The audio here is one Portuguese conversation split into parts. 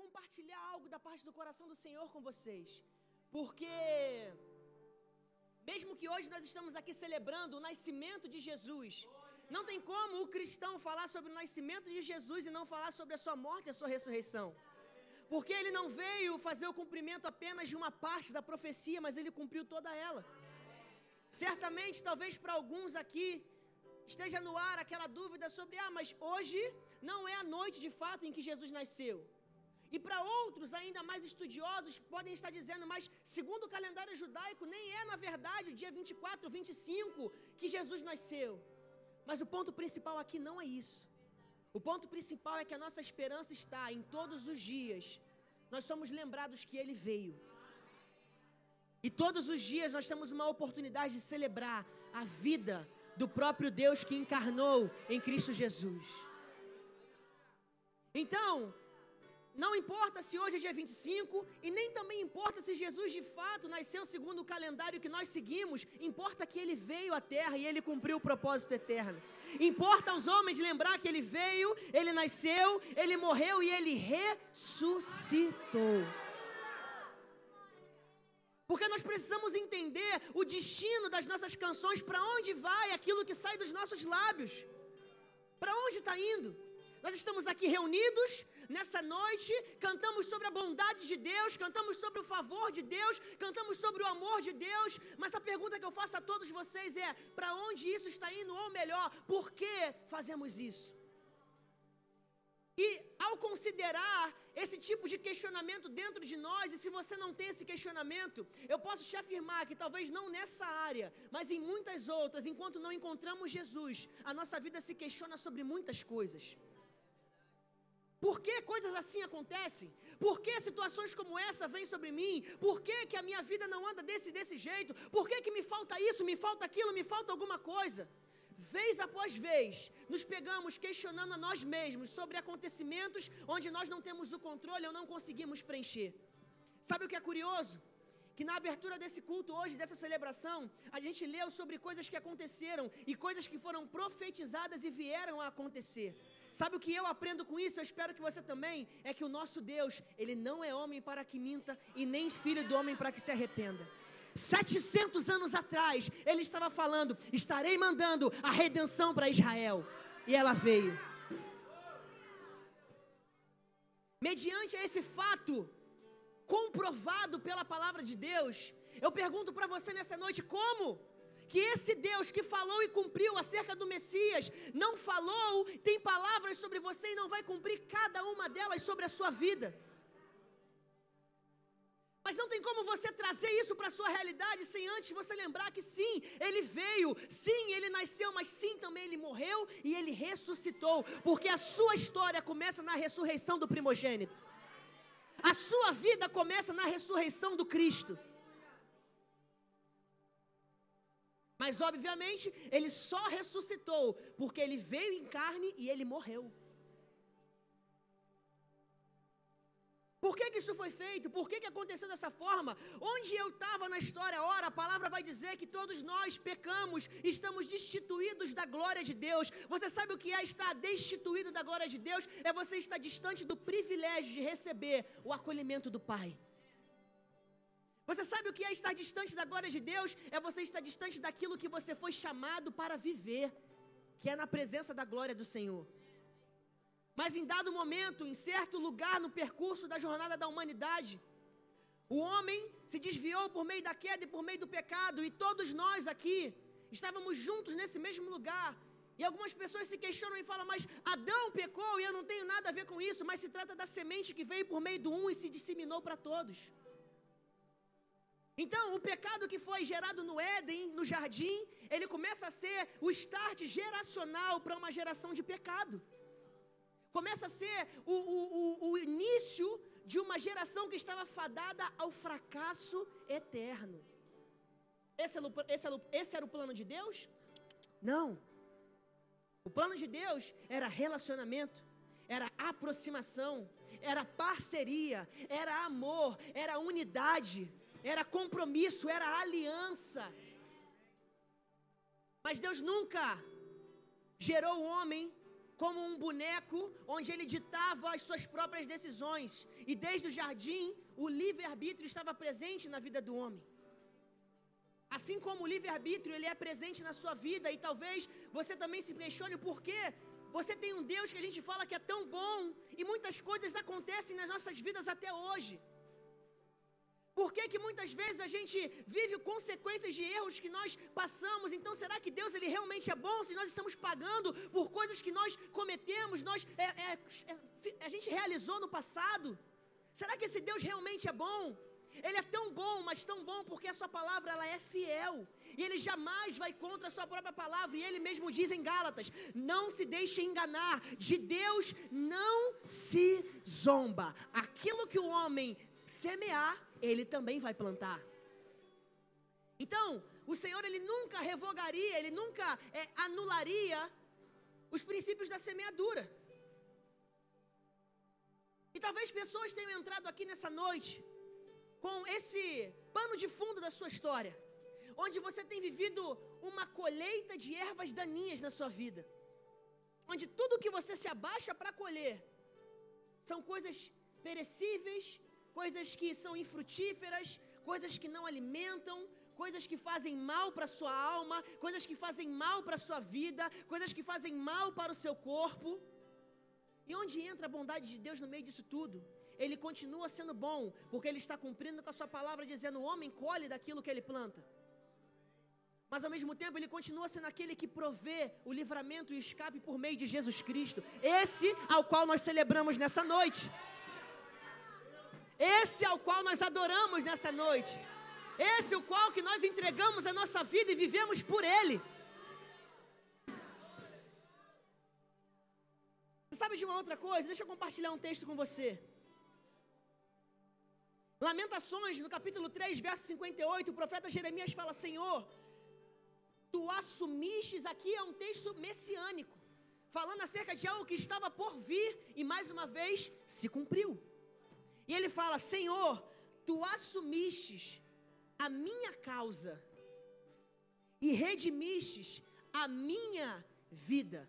compartilhar algo da parte do coração do Senhor com vocês. Porque, mesmo que hoje nós estamos aqui celebrando o nascimento de Jesus, não tem como o cristão falar sobre o nascimento de Jesus e não falar sobre a sua morte e a sua ressurreição. Porque ele não veio fazer o cumprimento apenas de uma parte da profecia, mas ele cumpriu toda ela. Certamente, talvez para alguns aqui, esteja no ar aquela dúvida sobre: ah, mas hoje não é a noite de fato em que Jesus nasceu. E para outros, ainda mais estudiosos, podem estar dizendo, mas segundo o calendário judaico, nem é na verdade o dia 24, 25 que Jesus nasceu. Mas o ponto principal aqui não é isso. O ponto principal é que a nossa esperança está em todos os dias. Nós somos lembrados que ele veio. E todos os dias nós temos uma oportunidade de celebrar a vida do próprio Deus que encarnou em Cristo Jesus. Então, não importa se hoje é dia 25, e nem também importa se Jesus de fato nasceu segundo o calendário que nós seguimos, importa que ele veio à terra e ele cumpriu o propósito eterno. Importa aos homens lembrar que ele veio, ele nasceu, ele morreu e ele ressuscitou. Porque nós precisamos entender o destino das nossas canções, para onde vai aquilo que sai dos nossos lábios. Para onde está indo? Nós estamos aqui reunidos nessa noite, cantamos sobre a bondade de Deus, cantamos sobre o favor de Deus, cantamos sobre o amor de Deus, mas a pergunta que eu faço a todos vocês é: para onde isso está indo, ou melhor, por que fazemos isso? E ao considerar esse tipo de questionamento dentro de nós, e se você não tem esse questionamento, eu posso te afirmar que talvez não nessa área, mas em muitas outras, enquanto não encontramos Jesus, a nossa vida se questiona sobre muitas coisas. Por que coisas assim acontecem? Por que situações como essa vêm sobre mim? Por que, que a minha vida não anda desse desse jeito? Por que, que me falta isso, me falta aquilo, me falta alguma coisa? Vez após vez, nos pegamos questionando a nós mesmos sobre acontecimentos onde nós não temos o controle ou não conseguimos preencher. Sabe o que é curioso? Que na abertura desse culto hoje, dessa celebração, a gente leu sobre coisas que aconteceram e coisas que foram profetizadas e vieram a acontecer. Sabe o que eu aprendo com isso? Eu espero que você também. É que o nosso Deus, ele não é homem para que minta e nem filho do homem para que se arrependa. 700 anos atrás, ele estava falando: estarei mandando a redenção para Israel. E ela veio. Mediante esse fato, comprovado pela palavra de Deus, eu pergunto para você nessa noite: como? Que esse Deus que falou e cumpriu acerca do Messias, não falou, tem palavras sobre você e não vai cumprir cada uma delas sobre a sua vida. Mas não tem como você trazer isso para a sua realidade sem antes você lembrar que sim, ele veio, sim, ele nasceu, mas sim também ele morreu e ele ressuscitou, porque a sua história começa na ressurreição do primogênito. A sua vida começa na ressurreição do Cristo. Mas, obviamente, ele só ressuscitou porque ele veio em carne e ele morreu. Por que, que isso foi feito? Por que, que aconteceu dessa forma? Onde eu estava na história, ora, a palavra vai dizer que todos nós pecamos, estamos destituídos da glória de Deus. Você sabe o que é estar destituído da glória de Deus? É você estar distante do privilégio de receber o acolhimento do Pai. Você sabe o que é estar distante da glória de Deus? É você estar distante daquilo que você foi chamado para viver, que é na presença da glória do Senhor. Mas em dado momento, em certo lugar no percurso da jornada da humanidade, o homem se desviou por meio da queda e por meio do pecado, e todos nós aqui estávamos juntos nesse mesmo lugar. E algumas pessoas se questionam e falam, mas Adão pecou e eu não tenho nada a ver com isso, mas se trata da semente que veio por meio do um e se disseminou para todos. Então, o pecado que foi gerado no Éden, no jardim, ele começa a ser o start geracional para uma geração de pecado. Começa a ser o, o, o, o início de uma geração que estava fadada ao fracasso eterno. Esse era, o, esse, era o, esse era o plano de Deus? Não. O plano de Deus era relacionamento, era aproximação, era parceria, era amor, era unidade era compromisso, era aliança. Mas Deus nunca gerou o homem como um boneco onde ele ditava as suas próprias decisões. E desde o jardim, o livre-arbítrio estava presente na vida do homem. Assim como o livre-arbítrio ele é presente na sua vida e talvez você também se questione por quê? Você tem um Deus que a gente fala que é tão bom e muitas coisas acontecem nas nossas vidas até hoje. Por que, que muitas vezes a gente vive consequências de erros que nós passamos? Então, será que Deus ele realmente é bom se nós estamos pagando por coisas que nós cometemos, nós é, é, é, a gente realizou no passado? Será que esse Deus realmente é bom? Ele é tão bom, mas tão bom porque a sua palavra ela é fiel. E ele jamais vai contra a sua própria palavra. E ele mesmo diz em Gálatas: Não se deixe enganar, de Deus não se zomba. Aquilo que o homem semear, ele também vai plantar. Então, o Senhor ele nunca revogaria, ele nunca é, anularia os princípios da semeadura. E talvez pessoas tenham entrado aqui nessa noite com esse pano de fundo da sua história, onde você tem vivido uma colheita de ervas daninhas na sua vida, onde tudo que você se abaixa para colher são coisas perecíveis, coisas que são infrutíferas, coisas que não alimentam, coisas que fazem mal para sua alma, coisas que fazem mal para sua vida, coisas que fazem mal para o seu corpo. E onde entra a bondade de Deus no meio disso tudo? Ele continua sendo bom, porque Ele está cumprindo com a Sua palavra, dizendo: o homem colhe daquilo que ele planta. Mas ao mesmo tempo, Ele continua sendo aquele que provê o livramento e escape por meio de Jesus Cristo, esse ao qual nós celebramos nessa noite. Esse é o qual nós adoramos nessa noite. Esse é o qual que nós entregamos a nossa vida e vivemos por Ele. Você sabe de uma outra coisa? Deixa eu compartilhar um texto com você. Lamentações, no capítulo 3, verso 58, o profeta Jeremias fala: Senhor, tu assumistes, aqui é um texto messiânico, falando acerca de algo que estava por vir e mais uma vez se cumpriu. E ele fala: Senhor, tu assumistes a minha causa e redimistes a minha vida.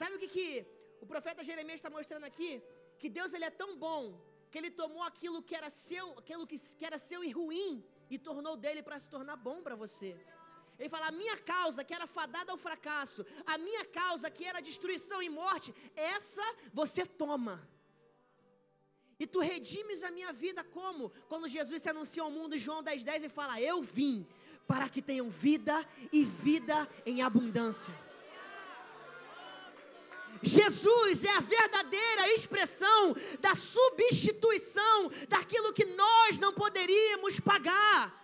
Sabe o que, que o profeta Jeremias está mostrando aqui? Que Deus ele é tão bom que ele tomou aquilo que era seu, aquilo que, que era seu e ruim e tornou dele para se tornar bom para você. Ele fala: a minha causa que era fadada ao fracasso, a minha causa que era destruição e morte, essa você toma. E tu redimes a minha vida como? Quando Jesus se anuncia ao mundo em João 10,10 10, e fala: Eu vim para que tenham vida e vida em abundância. Jesus é a verdadeira expressão da substituição daquilo que nós não poderíamos pagar.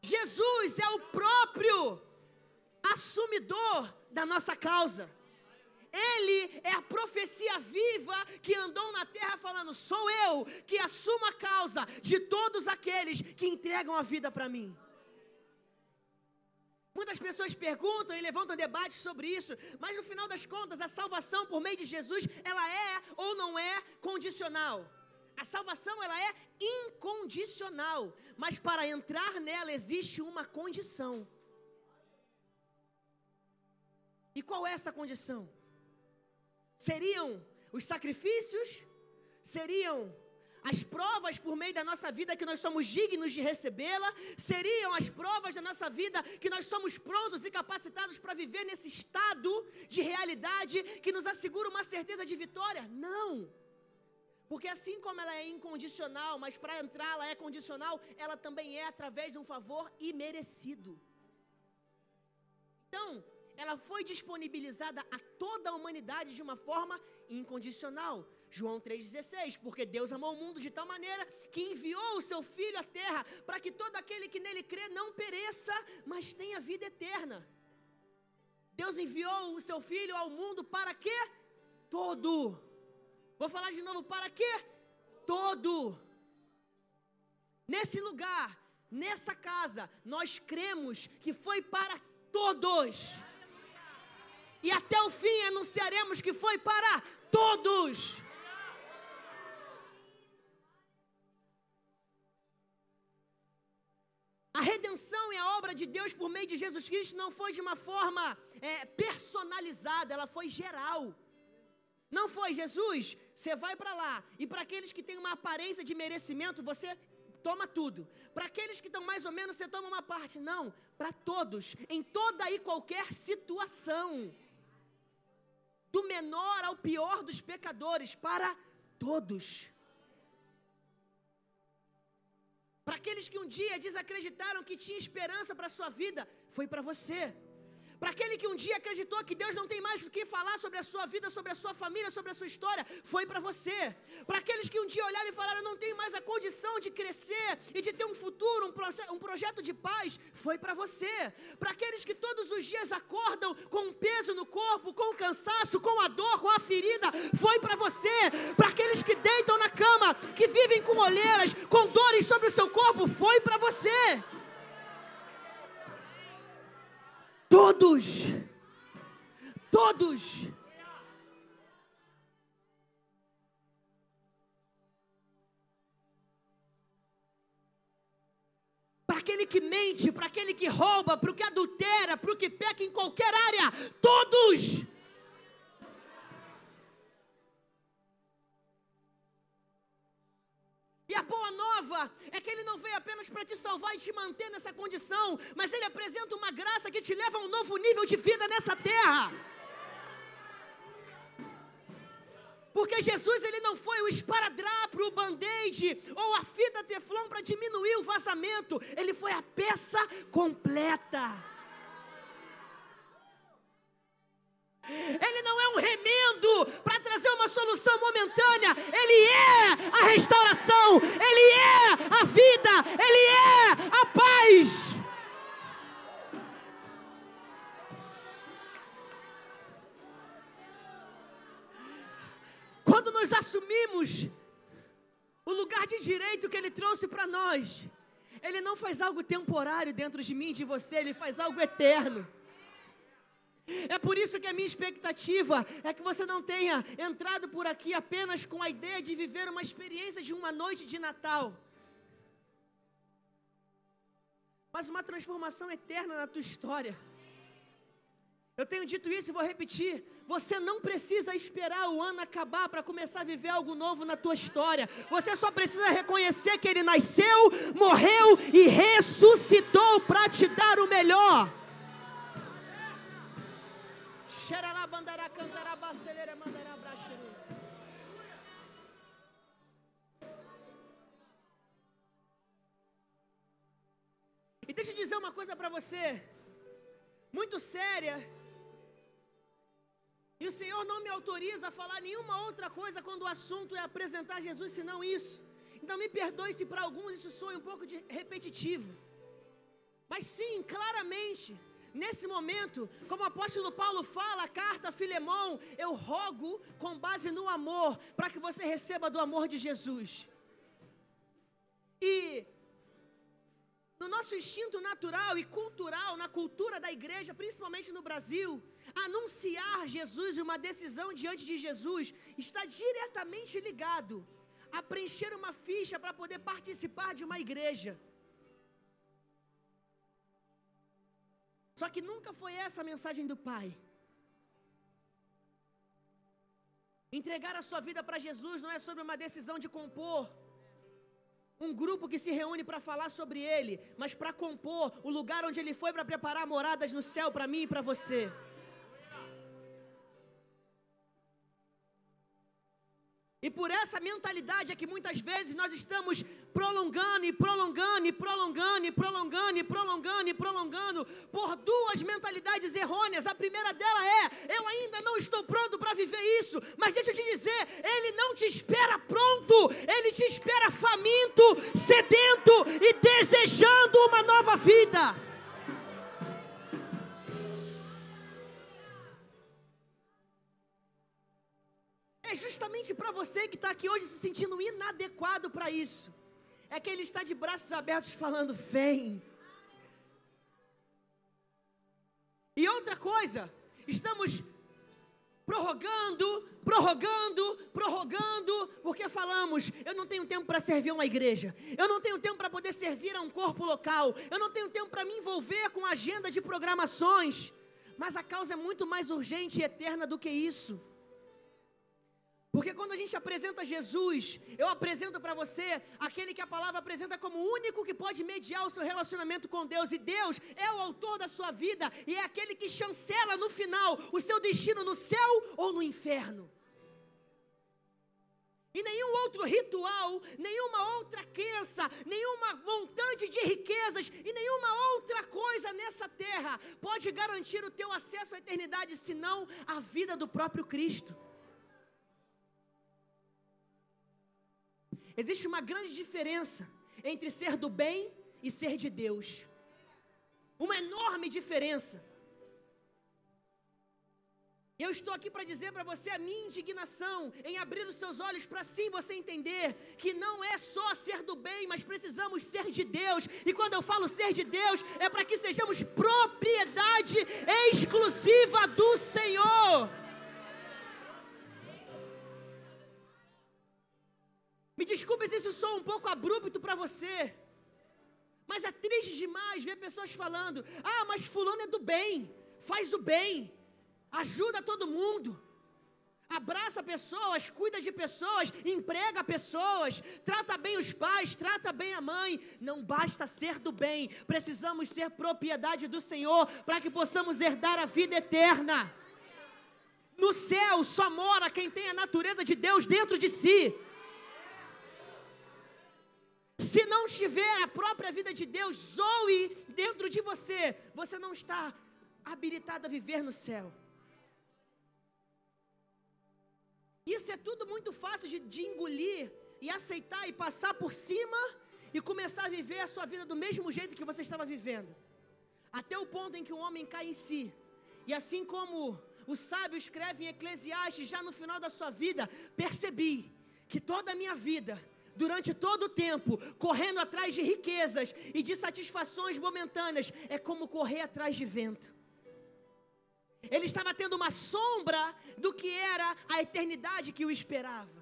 Jesus é o próprio assumidor da nossa causa. Ele é a profecia viva que andou na terra falando: sou eu que assumo a causa de todos aqueles que entregam a vida para mim. Muitas pessoas perguntam e levantam debates sobre isso, mas no final das contas, a salvação por meio de Jesus, ela é ou não é condicional. A salvação ela é incondicional, mas para entrar nela existe uma condição. E qual é essa condição? Seriam os sacrifícios, seriam as provas por meio da nossa vida que nós somos dignos de recebê-la, seriam as provas da nossa vida que nós somos prontos e capacitados para viver nesse estado de realidade que nos assegura uma certeza de vitória? Não. Porque assim como ela é incondicional, mas para entrar ela é condicional, ela também é através de um favor imerecido. Então, ela foi disponibilizada a toda a humanidade de uma forma incondicional. João 3,16, porque Deus amou o mundo de tal maneira que enviou o seu Filho à terra, para que todo aquele que nele crê não pereça, mas tenha vida eterna. Deus enviou o seu Filho ao mundo para quê? Todo. Vou falar de novo, para quê? Todo. Nesse lugar, nessa casa, nós cremos que foi para todos e até o fim anunciaremos que foi para todos. A redenção e a obra de Deus por meio de Jesus Cristo não foi de uma forma é, personalizada, ela foi geral. Não foi, Jesus, você vai para lá. E para aqueles que têm uma aparência de merecimento, você toma tudo. Para aqueles que estão mais ou menos, você toma uma parte. Não, para todos, em toda e qualquer situação. Do menor ao pior dos pecadores, para todos. Para aqueles que um dia desacreditaram que tinha esperança para a sua vida, foi para você. Para aquele que um dia acreditou que Deus não tem mais o que falar sobre a sua vida, sobre a sua família, sobre a sua história, foi para você. Para aqueles que um dia olharam e falaram, não tenho mais a condição de crescer e de ter um futuro, um, proje um projeto de paz, foi para você. Para aqueles que todos os dias acordam com um peso no corpo, com o cansaço, com a dor, com a ferida, foi para você. Para aquele que mente, para aquele que rouba, para o que adultera, para o que peca em qualquer área, todos. E a boa nova é que Ele não veio apenas para te salvar e te manter nessa condição, mas Ele apresenta uma graça que te leva a um novo nível de vida nessa terra. Porque Jesus ele não foi o esparadrapo, o band-aid ou a fita teflon para diminuir o vazamento, ele foi a peça completa. Ele não é um remendo para trazer uma solução momentânea. Ele é a restauração. Ele é a vida. Ele é a paz. Assumimos o lugar de direito que Ele trouxe para nós, Ele não faz algo temporário dentro de mim, de você, Ele faz algo eterno. É por isso que a minha expectativa é que você não tenha entrado por aqui apenas com a ideia de viver uma experiência de uma noite de Natal, mas uma transformação eterna na tua história. Eu tenho dito isso e vou repetir. Você não precisa esperar o ano acabar para começar a viver algo novo na tua história. Você só precisa reconhecer que ele nasceu, morreu e ressuscitou para te dar o melhor. E deixa eu dizer uma coisa para você, muito séria. E o Senhor não me autoriza a falar nenhuma outra coisa quando o assunto é apresentar Jesus, senão isso. Então me perdoe se para alguns isso soe um pouco de repetitivo. Mas sim, claramente, Nesse momento, como o apóstolo Paulo fala, a carta a Filemão, eu rogo com base no amor, para que você receba do amor de Jesus. E no nosso instinto natural e cultural, na cultura da igreja, principalmente no Brasil, anunciar Jesus e uma decisão diante de Jesus está diretamente ligado a preencher uma ficha para poder participar de uma igreja. Só que nunca foi essa a mensagem do Pai. Entregar a sua vida para Jesus não é sobre uma decisão de compor um grupo que se reúne para falar sobre Ele, mas para compor o lugar onde Ele foi para preparar moradas no céu para mim e para você. E por essa mentalidade é que muitas vezes nós estamos prolongando e prolongando e prolongando e prolongando e prolongando e prolongando por duas mentalidades errôneas. A primeira dela é: eu ainda não estou pronto para viver isso. Mas deixa eu te dizer, ele não te espera pronto, ele te espera faminto, sedento você que está aqui hoje se sentindo inadequado para isso. É que ele está de braços abertos falando: vem. E outra coisa, estamos prorrogando, prorrogando, prorrogando, porque falamos, eu não tenho tempo para servir uma igreja, eu não tenho tempo para poder servir a um corpo local, eu não tenho tempo para me envolver com agenda de programações, mas a causa é muito mais urgente e eterna do que isso. Porque quando a gente apresenta Jesus, eu apresento para você aquele que a palavra apresenta como o único que pode mediar o seu relacionamento com Deus, e Deus é o autor da sua vida, e é aquele que chancela no final o seu destino no céu ou no inferno. E nenhum outro ritual, nenhuma outra crença, nenhuma montante de riquezas e nenhuma outra coisa nessa terra pode garantir o teu acesso à eternidade, senão a vida do próprio Cristo. Existe uma grande diferença entre ser do bem e ser de Deus. Uma enorme diferença. Eu estou aqui para dizer para você a minha indignação em abrir os seus olhos para sim você entender que não é só ser do bem, mas precisamos ser de Deus. E quando eu falo ser de Deus, é para que sejamos propriedade exclusiva do Senhor. Me desculpe se isso soa um pouco abrupto para você. Mas é triste demais ver pessoas falando: ah, mas Fulano é do bem, faz o bem ajuda todo mundo, abraça pessoas, cuida de pessoas, emprega pessoas, trata bem os pais, trata bem a mãe. Não basta ser do bem, precisamos ser propriedade do Senhor para que possamos herdar a vida eterna. No céu só mora quem tem a natureza de Deus dentro de si. Se não tiver a própria vida de Deus, zoe dentro de você, você não está habilitado a viver no céu. Isso é tudo muito fácil de, de engolir e aceitar e passar por cima e começar a viver a sua vida do mesmo jeito que você estava vivendo. Até o ponto em que o homem cai em si. E assim como o sábio escreve em Eclesiastes, já no final da sua vida, percebi que toda a minha vida, durante todo o tempo, correndo atrás de riquezas e de satisfações momentâneas, é como correr atrás de vento. Ele estava tendo uma sombra do que era a eternidade que o esperava.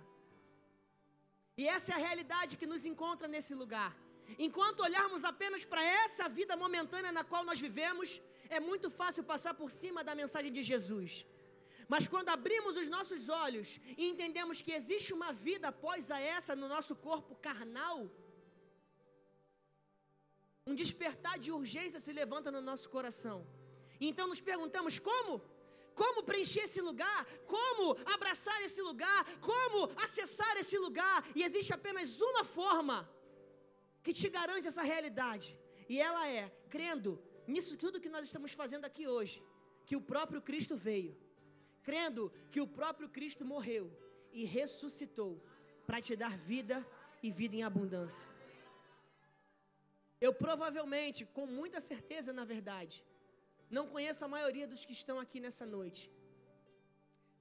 E essa é a realidade que nos encontra nesse lugar. Enquanto olharmos apenas para essa vida momentânea na qual nós vivemos, é muito fácil passar por cima da mensagem de Jesus. Mas quando abrimos os nossos olhos e entendemos que existe uma vida após a essa no nosso corpo carnal, um despertar de urgência se levanta no nosso coração. Então nos perguntamos como? Como preencher esse lugar? Como abraçar esse lugar? Como acessar esse lugar? E existe apenas uma forma que te garante essa realidade. E ela é crendo nisso tudo que nós estamos fazendo aqui hoje, que o próprio Cristo veio, crendo que o próprio Cristo morreu e ressuscitou para te dar vida e vida em abundância. Eu provavelmente, com muita certeza, na verdade, não conheço a maioria dos que estão aqui nessa noite.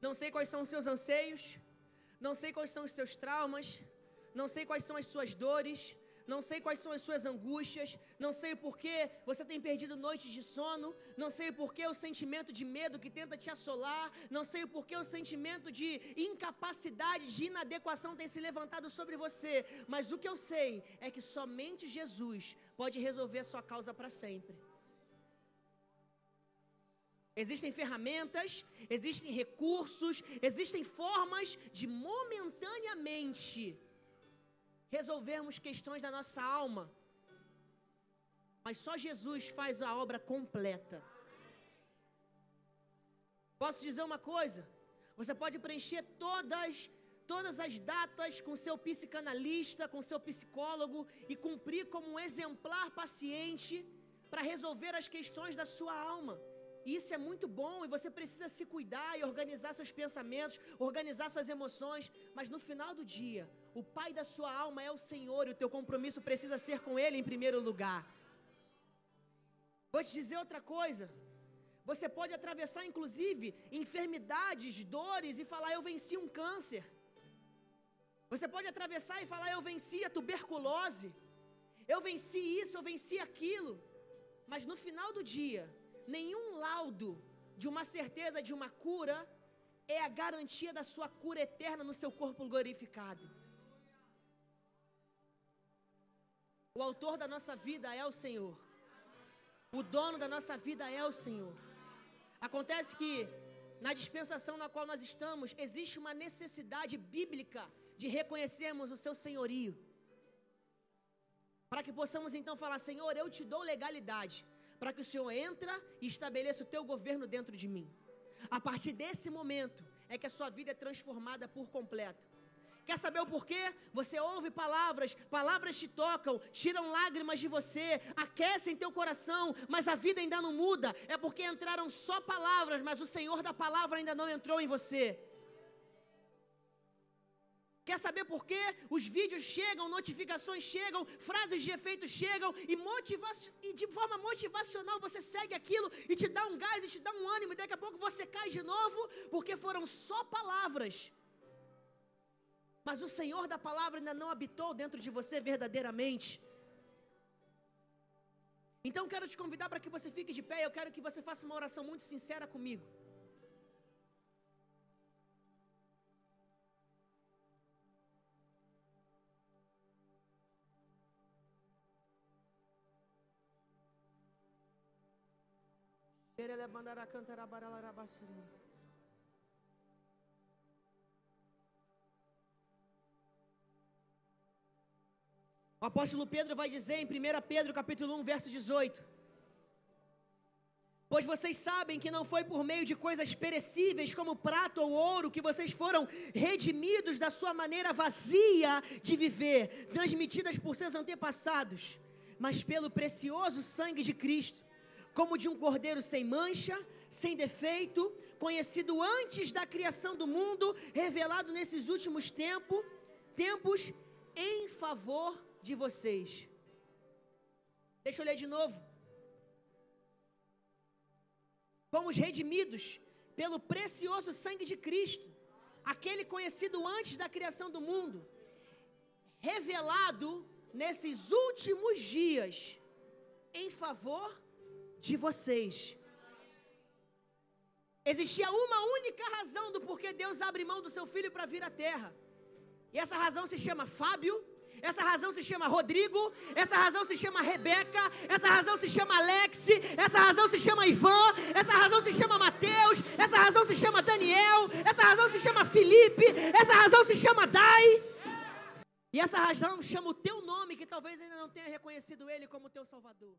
Não sei quais são os seus anseios, não sei quais são os seus traumas, não sei quais são as suas dores, não sei quais são as suas angústias, não sei o porquê você tem perdido noites de sono, não sei o porquê o sentimento de medo que tenta te assolar, não sei o porquê o sentimento de incapacidade, de inadequação tem se levantado sobre você, mas o que eu sei é que somente Jesus pode resolver a sua causa para sempre. Existem ferramentas, existem recursos, existem formas de momentaneamente resolvermos questões da nossa alma. Mas só Jesus faz a obra completa. Posso dizer uma coisa? Você pode preencher todas todas as datas com seu psicanalista, com seu psicólogo e cumprir como um exemplar paciente para resolver as questões da sua alma. Isso é muito bom e você precisa se cuidar e organizar seus pensamentos, organizar suas emoções, mas no final do dia, o pai da sua alma é o Senhor e o teu compromisso precisa ser com Ele em primeiro lugar. Vou te dizer outra coisa. Você pode atravessar, inclusive, enfermidades, dores e falar: Eu venci um câncer. Você pode atravessar e falar: Eu venci a tuberculose. Eu venci isso, eu venci aquilo. Mas no final do dia, nenhum laudo de uma certeza de uma cura é a garantia da sua cura eterna no seu corpo glorificado. O autor da nossa vida é o Senhor. O dono da nossa vida é o Senhor. Acontece que na dispensação na qual nós estamos, existe uma necessidade bíblica de reconhecermos o seu senhorio. Para que possamos então falar: Senhor, eu te dou legalidade, para que o Senhor entra e estabeleça o teu governo dentro de mim. A partir desse momento é que a sua vida é transformada por completo. Quer saber o porquê? Você ouve palavras, palavras te tocam, tiram lágrimas de você, aquecem teu coração, mas a vida ainda não muda. É porque entraram só palavras, mas o Senhor da palavra ainda não entrou em você. Quer saber por quê? Os vídeos chegam, notificações chegam, frases de efeito chegam e, e de forma motivacional você segue aquilo e te dá um gás e te dá um ânimo e daqui a pouco você cai de novo porque foram só palavras. Mas o Senhor da palavra ainda não habitou dentro de você verdadeiramente. Então quero te convidar para que você fique de pé, eu quero que você faça uma oração muito sincera comigo. Ele mandará cantar a O apóstolo Pedro vai dizer em 1 Pedro capítulo 1, verso 18: Pois vocês sabem que não foi por meio de coisas perecíveis como prata ou ouro que vocês foram redimidos da sua maneira vazia de viver, transmitidas por seus antepassados, mas pelo precioso sangue de Cristo, como de um cordeiro sem mancha, sem defeito, conhecido antes da criação do mundo, revelado nesses últimos tempos, tempos em favor de vocês. Deixa eu ler de novo. Fomos redimidos pelo precioso sangue de Cristo, aquele conhecido antes da criação do mundo, revelado nesses últimos dias em favor de vocês. Existia uma única razão do porquê Deus abre mão do seu filho para vir à terra. E essa razão se chama Fábio, essa razão se chama Rodrigo, essa razão se chama Rebeca, essa razão se chama Alex, essa razão se chama Ivan, essa razão se chama Mateus, essa razão se chama Daniel, essa razão se chama Felipe, essa razão se chama Dai. E essa razão chama o teu nome, que talvez ainda não tenha reconhecido ele como teu Salvador.